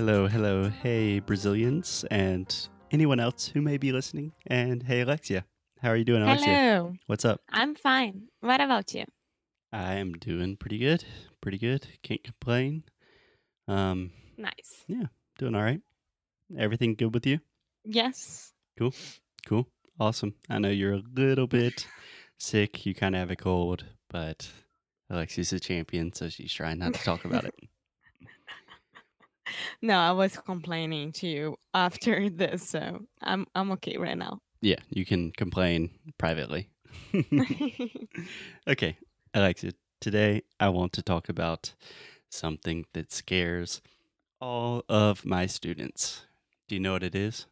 Hello, hello, hey Brazilians, and anyone else who may be listening. And hey Alexia, how are you doing, Alexia? Hello. What's up? I'm fine. What about you? I am doing pretty good, pretty good. Can't complain. Um, Nice. Yeah, doing all right. Everything good with you? Yes. Cool, cool, awesome. I know you're a little bit sick. You kind of have a cold, but Alexia's a champion, so she's trying not to talk about it. No, I was complaining to you after this, so I'm I'm okay right now. Yeah, you can complain privately. okay, Alexia, today I want to talk about something that scares all of my students. Do you know what it is?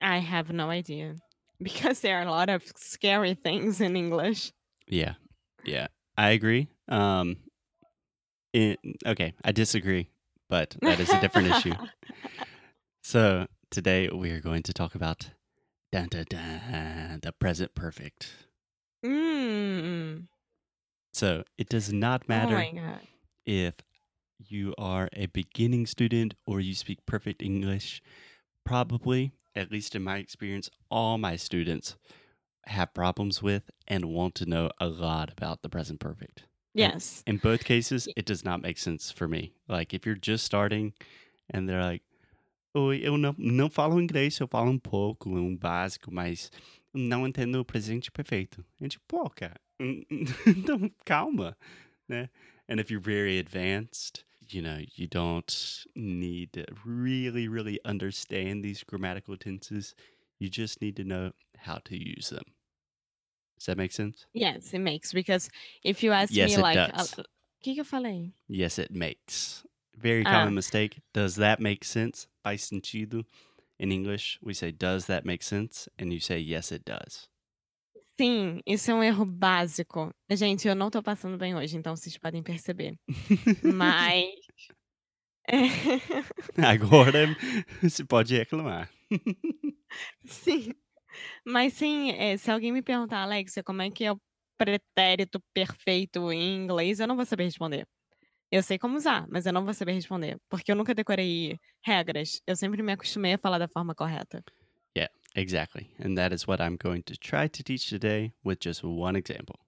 I have no idea because there are a lot of scary things in English. Yeah, yeah, I agree. Um, it, okay, I disagree, but that is a different issue. So today we are going to talk about dun, dun, dun, the present perfect. Mm. So it does not Oh matter god. if you are a beginning student or you speak perfect English. Probably, at least in my experience, all my students have problems with and want to know a lot about the present perfect. Yes. In both cases, it does not make sense for me. Like if you're just starting and they're like, oh, eu não, não falo inglês, eu falo um pouco, um básico, mas não entendo o presente perfeito. É tipo, pô, cara, então calma, né? And if you're very advanced, you know, you don't need to really, really understand these grammatical tenses. You just need to know how to use them. Does that make sense? Yes, it makes because if you ask Yes, me like does. O que que eu falei? Yes, it makes. Very Ah. common mistake. Does that make sense? Faz sentido. In English, we say, does that make sense? And you say, yes, it does. Sim, isso é um erro básico. Gente, eu não tô passando bem hoje, então vocês podem perceber. Mas. Agora você pode reclamar. Sim. Mas sim, eh, se alguém me perguntar, Alexia, como é que é o pretérito perfeito em inglês, eu não vou saber responder. Eu sei como usar, mas eu não vou saber responder, porque eu nunca decorei regras. Eu sempre me acostumei a falar da forma correta. Exactly. And that is what I'm going to try to teach today with just one example.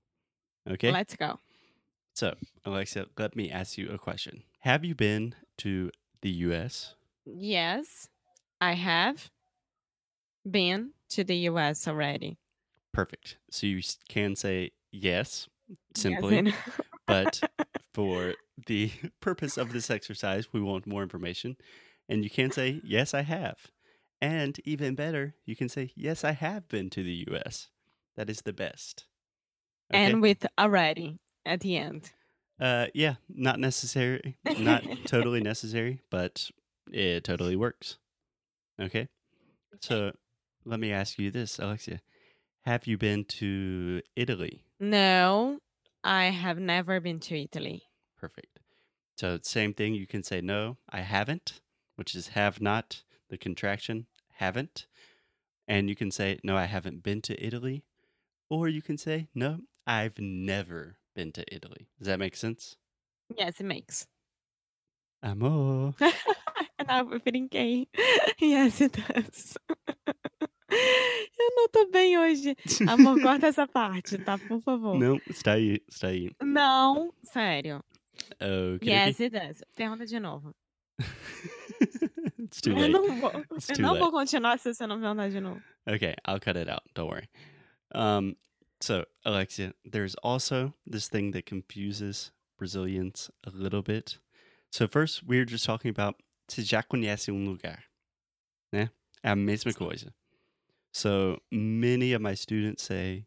Okay? Let's go. So, Alexa, let me ask you a question. Have you been to the US? Yes, I have been to the US already. Perfect. So you can say yes, Yes, simply. and- but for the purpose of this exercise, we want more information. And you can say, Yes, I have. And even better, you can say, Yes, I have been to the US. That is the best. Okay? and with already at the end. uh, yeah, not necessary, not totally necessary, but it totally works. Okay. So let me ask you this, Alexia. Have you been to Italy? No, I have never been to Italy. Perfect. So same thing. You can say no, I haven't, which is have not, the contraction, haven't. And you can say no, I haven't been to Italy. Or you can say no, I've never been to Italy. Does that make sense? Yes, it makes. Amor. and I'm feeling gay. Yes, it does. Eu não tô bem hoje. Amor, corta essa parte, tá? Por favor. Não, está aí, está aí. Não, sério. Okay. Yes, it does. Pergunta de novo. it's too Eu late. não vou, It's eu não late. vou continuar se você não perguntar de novo. Okay, I'll cut it out. Don't worry. Um, so Alexia, there's also this thing that confuses Brazilians a little bit. So first, we were just talking about se já conhece um lugar, né? É a mesma coisa. So many of my students say,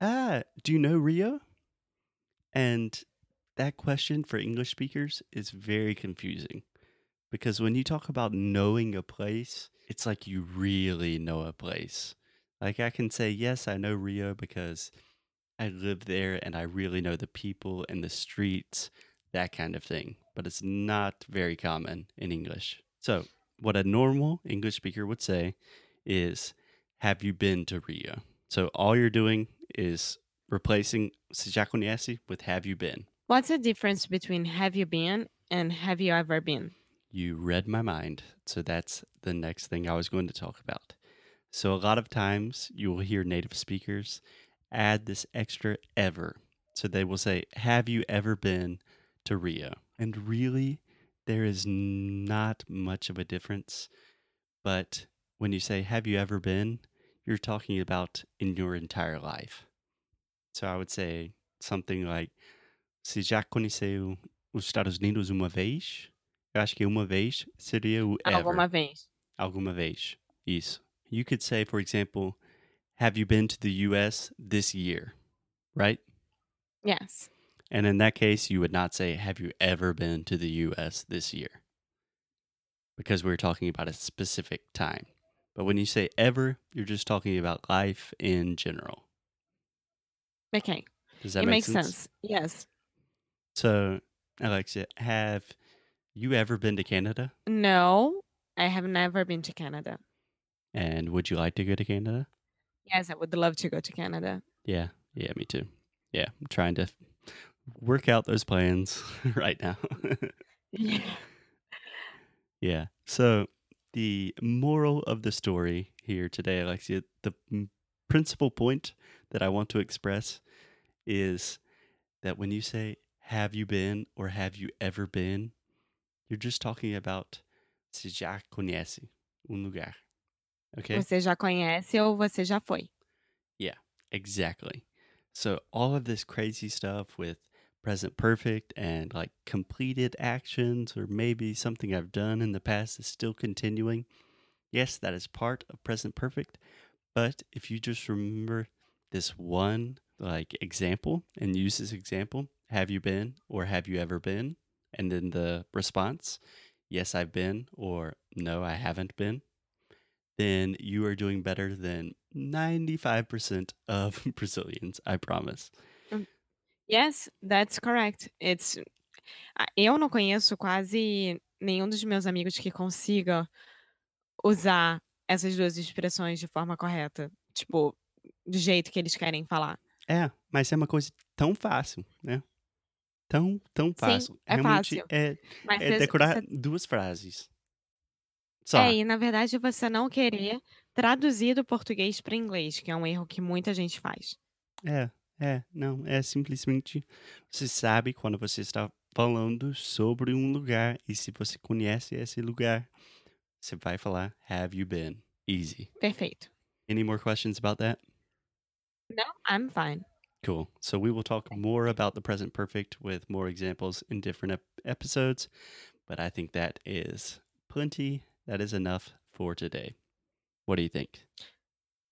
"Ah, do you know Rio?" And that question for English speakers is very confusing because when you talk about knowing a place, it's like you really know a place. Like I can say, yes, I know Rio because I live there and I really know the people and the streets, that kind of thing. But it's not very common in English. So, what a normal English speaker would say is, Have you been to Rio? So, all you're doing is replacing se já conhece with have you been. What's the difference between have you been and have you ever been? You read my mind. So that's the next thing I was going to talk about. So, a lot of times you will hear native speakers add this extra ever. So, they will say, Have you ever been to Rio? And really, there is not much of a difference. But when you say, Have you ever been? You're talking about in your entire life. So, I would say something like, Se já conheceu os Estados Unidos uma vez? Eu acho que uma vez seria o ever. Alguma vez. Alguma vez. Isso. You could say, for example, have you been to the US this year? Right? Yes. And in that case, you would not say, have you ever been to the US this year? Because we're talking about a specific time. But when you say ever, you're just talking about life in general. Okay. Does that it make makes sense? sense. Yes. So, Alexia, have you ever been to Canada? No, I have never been to Canada. And would you like to go to Canada? Yes, I would love to go to Canada. Yeah, yeah, me too. Yeah, I'm trying to work out those plans right now. Yeah. yeah. So, the moral of the story here today, Alexia, the principal point that I want to express is that when you say, have you been or have you ever been, you're just talking about se já conhece um lugar. Okay? Você já conhece ou você já foi? Yeah, exactly. So all of this crazy stuff with present perfect and like completed actions or maybe something I've done in the past is still continuing. Yes, that is part of present perfect, but if you just remember this one like example and use this example, have you been or have you ever been? And then the response, yes, I've been or no, I haven't been then you are doing better than 95% of Brazilians, I promise. Mm. Yes, that's correct. It's Ah, Eu não conheço quase nenhum dos meus amigos que consiga usar essas duas expressões de forma correta, tipo, do jeito que eles querem falar. É, mas é uma coisa tão fácil, né? Tão, tão fácil. é Realmente fácil. É, Mas é você- decorar você- duas frases. Só. É, e na verdade você não querer traduzir do português para inglês, que é um erro que muita gente faz. É, é, não, é simplesmente você sabe quando você está falando sobre um lugar e se você conhece esse lugar, você vai falar have you been? Easy. Perfeito. Any more questions about that? No, I'm fine. Cool. So we will talk more about the present perfect with more examples in different ep- episodes, but I think that is plenty. That is enough for today. What do you think?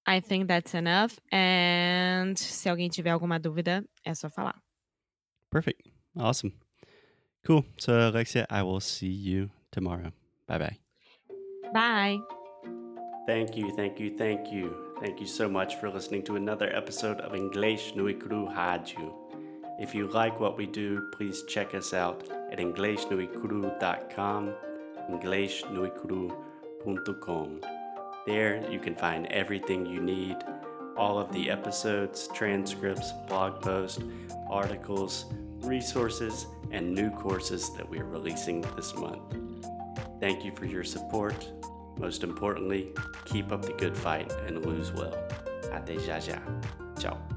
I think that's enough. And se alguém tiver alguma dúvida, é só falar. Perfect. Awesome. Cool. So, Alexia, I will see you tomorrow. Bye bye. Bye! Thank you, thank you, thank you. Thank you so much for listening to another episode of English Nui Cru Rádio. If you like what we do, please check us out at inglesnuicru.com, inglesnuicru.com. There you can find everything you need all of the episodes, transcripts, blog posts, articles, resources, and new courses that we are releasing this month. Thank you for your support. Most importantly, keep up the good fight and lose well. Até já já. Ciao.